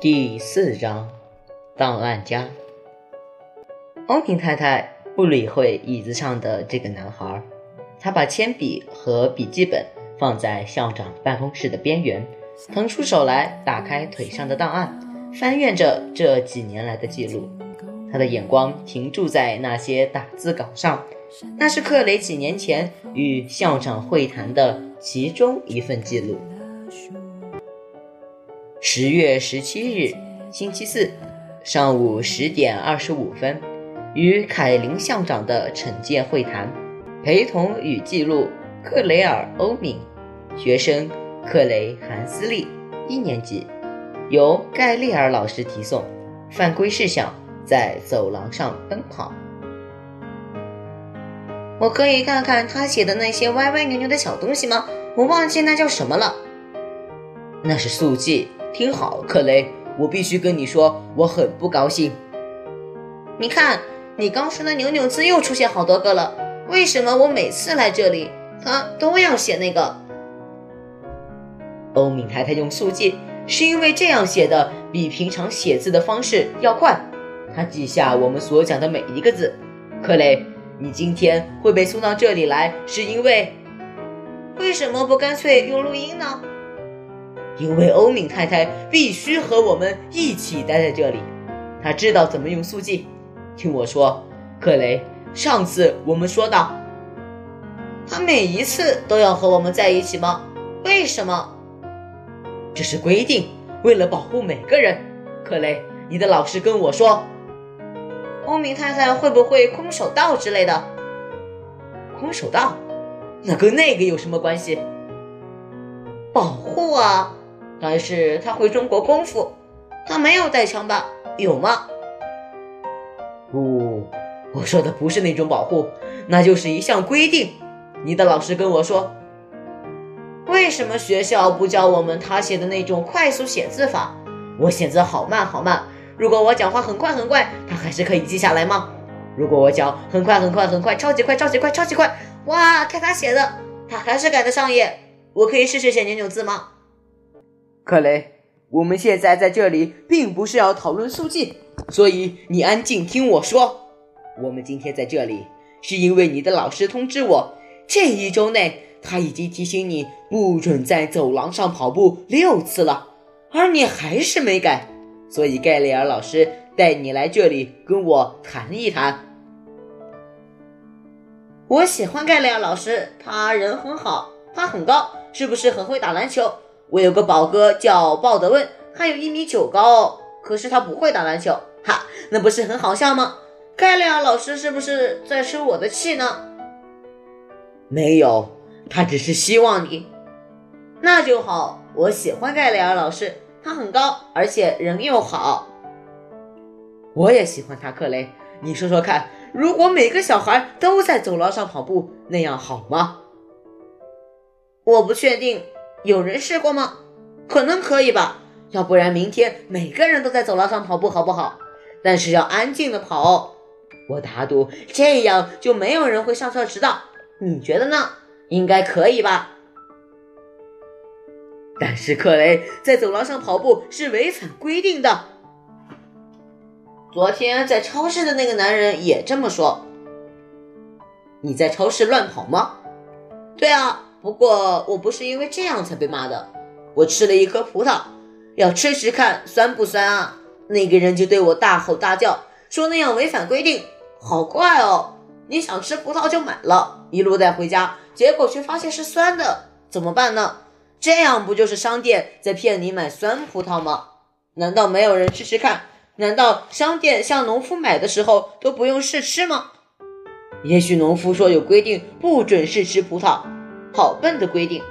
第四章，档案夹。欧平太太不理会椅子上的这个男孩，她把铅笔和笔记本放在校长办公室的边缘，腾出手来打开腿上的档案，翻阅着这几年来的记录。他的眼光停驻在那些打字稿上，那是克雷几年前与校长会谈的其中一份记录。十月十七日，星期四，上午十点二十五分，与凯林校长的惩戒会谈，陪同与记录克雷尔·欧敏，学生克雷·韩斯利，一年级，由盖利尔老师提送。犯规事项：在走廊上奔跑。我可以看看他写的那些歪歪扭扭的小东西吗？我忘记那叫什么了。那是速记。听好，克雷，我必须跟你说，我很不高兴。你看，你刚说的扭扭字又出现好多个了。为什么我每次来这里，他都要写那个？欧敏太太用速记，是因为这样写的比平常写字的方式要快。他记下我们所讲的每一个字。克雷，你今天会被送到这里来，是因为……为什么不干脆用录音呢？因为欧敏太太必须和我们一起待在这里，她知道怎么用速记。听我说，克雷，上次我们说到，他每一次都要和我们在一起吗？为什么？这是规定，为了保护每个人。克雷，你的老师跟我说，欧敏太太会不会空手道之类的？空手道？那跟那个有什么关系？保护啊！但是他会中国功夫，他没有带枪吧？有吗？不，我说的不是那种保护，那就是一项规定。你的老师跟我说，为什么学校不教我们他写的那种快速写字法？我写字好慢好慢，如果我讲话很快很快，他还是可以记下来吗？如果我讲很快很快很快，超级快超级快超级快，哇，看他写的，他还是赶得上耶！我可以试试写扭扭字吗？克雷，我们现在在这里并不是要讨论速记，所以你安静听我说。我们今天在这里是因为你的老师通知我，这一周内他已经提醒你不准在走廊上跑步六次了，而你还是没改，所以盖里尔老师带你来这里跟我谈一谈。我喜欢盖里尔老师，他人很好，他很高，是不是很会打篮球？我有个宝哥叫鲍德温，他有一米九高，可是他不会打篮球，哈，那不是很好笑吗？盖利尔老师是不是在生我的气呢？没有，他只是希望你。那就好，我喜欢盖利尔老师，他很高，而且人又好。我也喜欢他，克雷。你说说看，如果每个小孩都在走廊上跑步，那样好吗？我不确定。有人试过吗？可能可以吧。要不然明天每个人都在走廊上跑步，好不好？但是要安静的跑。我打赌这样就没有人会上课迟到。你觉得呢？应该可以吧？但是克雷在走廊上跑步是违反规定的。昨天在超市的那个男人也这么说。你在超市乱跑吗？对啊。不过我不是因为这样才被骂的，我吃了一颗葡萄，要吃吃看酸不酸啊？那个人就对我大吼大叫，说那样违反规定，好怪哦！你想吃葡萄就买了，一路带回家，结果却发现是酸的，怎么办呢？这样不就是商店在骗你买酸葡萄吗？难道没有人吃吃看？难道商店向农夫买的时候都不用试吃吗？也许农夫说有规定不准试吃葡萄。好笨的规定，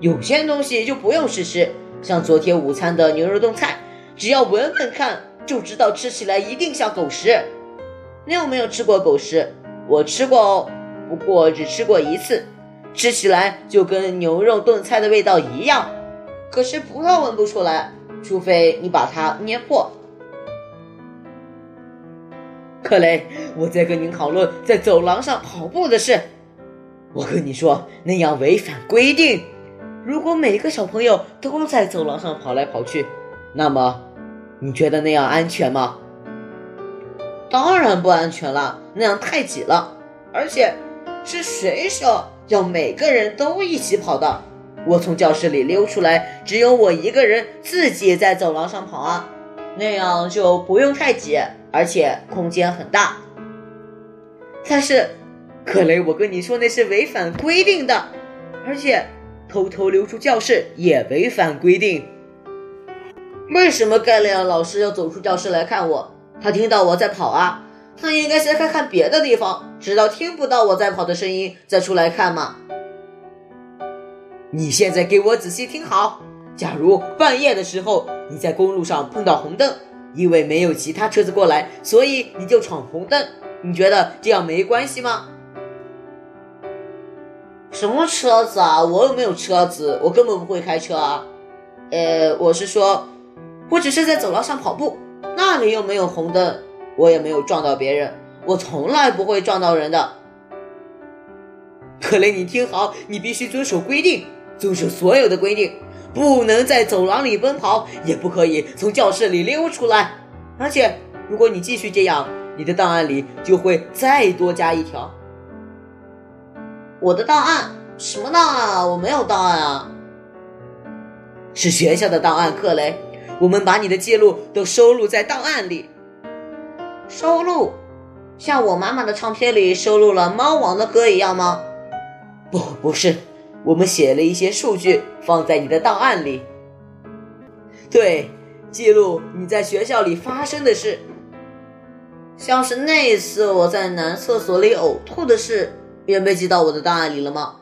有些东西就不用试吃，像昨天午餐的牛肉炖菜，只要闻闻看就知道吃起来一定像狗食。你有没有吃过狗食？我吃过哦，不过只吃过一次，吃起来就跟牛肉炖菜的味道一样。可是葡萄闻不出来，除非你把它捏破。克雷，我在跟您讨论在走廊上跑步的事。我跟你说，那样违反规定。如果每个小朋友都在走廊上跑来跑去，那么你觉得那样安全吗？当然不安全了，那样太挤了，而且是谁说要每个人都一起跑的？我从教室里溜出来，只有我一个人自己在走廊上跑啊，那样就不用太挤，而且空间很大。但是，克雷，我跟你说那是违反规定的，而且偷偷溜出教室也违反规定。为什么盖利亚老师要走出教室来看我？他听到我在跑啊，他应该先看看别的地方，直到听不到我在跑的声音再出来看嘛。你现在给我仔细听好，假如半夜的时候你在公路上碰到红灯，因为没有其他车子过来，所以你就闯红灯，你觉得这样没关系吗？什么车子啊？我又没有车子，我根本不会开车啊。呃，我是说。我只是在走廊上跑步，那里又没有红灯，我也没有撞到别人，我从来不会撞到人的。克雷，你听好，你必须遵守规定，遵守所有的规定，不能在走廊里奔跑，也不可以从教室里溜出来。而且，如果你继续这样，你的档案里就会再多加一条。我的档案？什么档案啊？我没有档案啊，是学校的档案，克雷。我们把你的记录都收录在档案里。收录，像我妈妈的唱片里收录了猫王的歌一样吗？不，不是。我们写了一些数据放在你的档案里。对，记录你在学校里发生的事，像是那一次我在男厕所里呕吐的事，便被记到我的档案里了吗？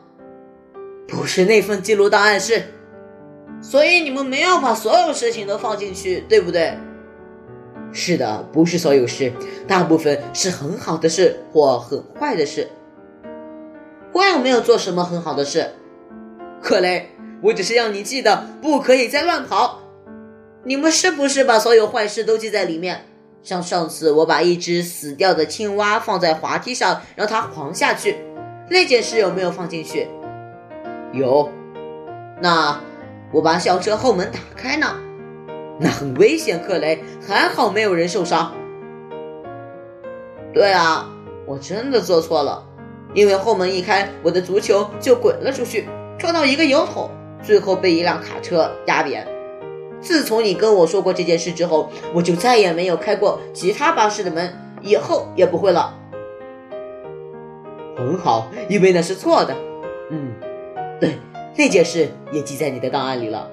不是，那份记录档案是。所以你们没有把所有事情都放进去，对不对？是的，不是所有事，大部分是很好的事或很坏的事。我有没有做什么很好的事？克雷，我只是让你记得不可以再乱跑。你们是不是把所有坏事都记在里面？像上次我把一只死掉的青蛙放在滑梯上，让它滑下去，那件事有没有放进去？有。那。我把校车后门打开呢，那很危险，克雷，还好没有人受伤。对啊，我真的做错了，因为后门一开，我的足球就滚了出去，撞到一个油桶，最后被一辆卡车压扁。自从你跟我说过这件事之后，我就再也没有开过其他巴士的门，以后也不会了。很好，因为那是错的。嗯，对。那件事也记在你的档案里了，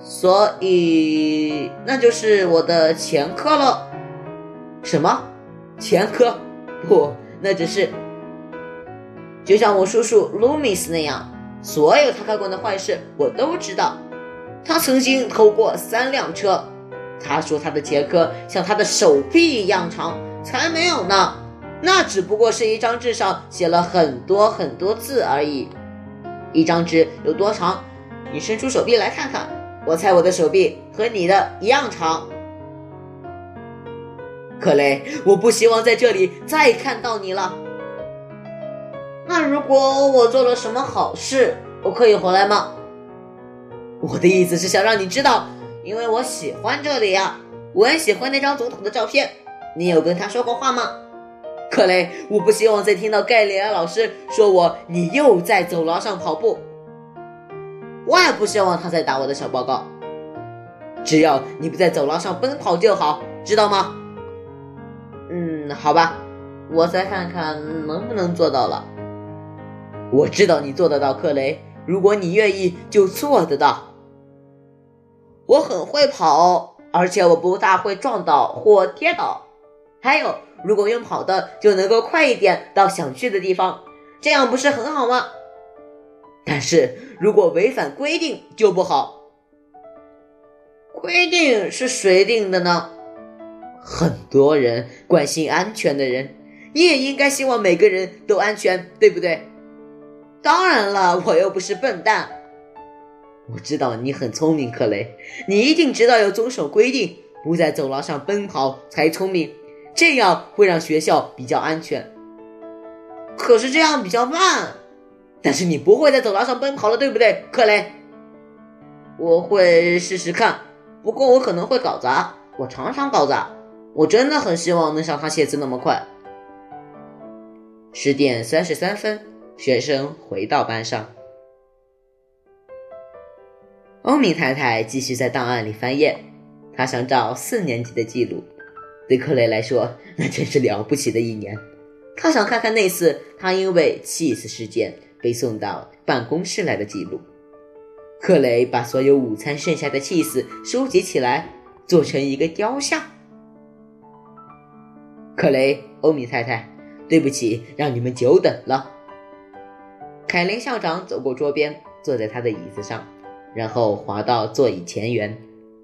所以那就是我的前科了。什么？前科？不，那只是就像我叔叔卢米斯那样，所有他干过的坏事我都知道。他曾经偷过三辆车，他说他的前科像他的手臂一样长，才没有呢。那只不过是一张纸上写了很多很多字而已。一张纸有多长？你伸出手臂来看看。我猜我的手臂和你的一样长。克雷，我不希望在这里再看到你了。那如果我做了什么好事，我可以回来吗？我的意思是想让你知道，因为我喜欢这里呀。我很喜欢那张总统的照片。你有跟他说过话吗？克雷，我不希望再听到盖里安老师说我你又在走廊上跑步。我也不希望他再打我的小报告。只要你不在走廊上奔跑就好，知道吗？嗯，好吧，我再看看能不能做到了。我知道你做得到，克雷。如果你愿意，就做得到。我很会跑，而且我不大会撞倒或跌倒。还有。如果用跑的就能够快一点到想去的地方，这样不是很好吗？但是如果违反规定就不好。规定是谁定的呢？很多人关心安全的人，你也应该希望每个人都安全，对不对？当然了，我又不是笨蛋。我知道你很聪明，克雷，你一定知道要遵守规定，不在走廊上奔跑才聪明。这样会让学校比较安全，可是这样比较慢。但是你不会在走廊上奔跑了，对不对，克雷？我会试试看。不过我可能会搞砸，我常常搞砸。我真的很希望能像他写字那么快。十点三十三分，学生回到班上。欧米太太继续在档案里翻页，她想找四年级的记录。对克雷来说，那真是了不起的一年。他想看看那次他因为气死事件被送到办公室来的记录。克雷把所有午餐剩下的气死收集起来，做成一个雕像。克雷，欧米太太，对不起，让你们久等了。凯琳校长走过桌边，坐在他的椅子上，然后滑到座椅前缘。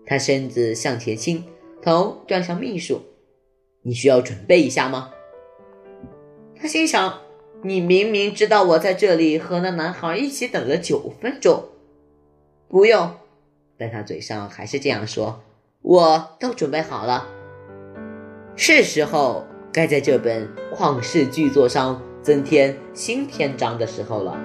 他身子向前倾，头转向秘书。你需要准备一下吗？他心想：“你明明知道我在这里和那男孩一起等了九分钟。”不用，但他嘴上还是这样说：“我都准备好了。”是时候该在这本旷世巨作上增添新篇章的时候了。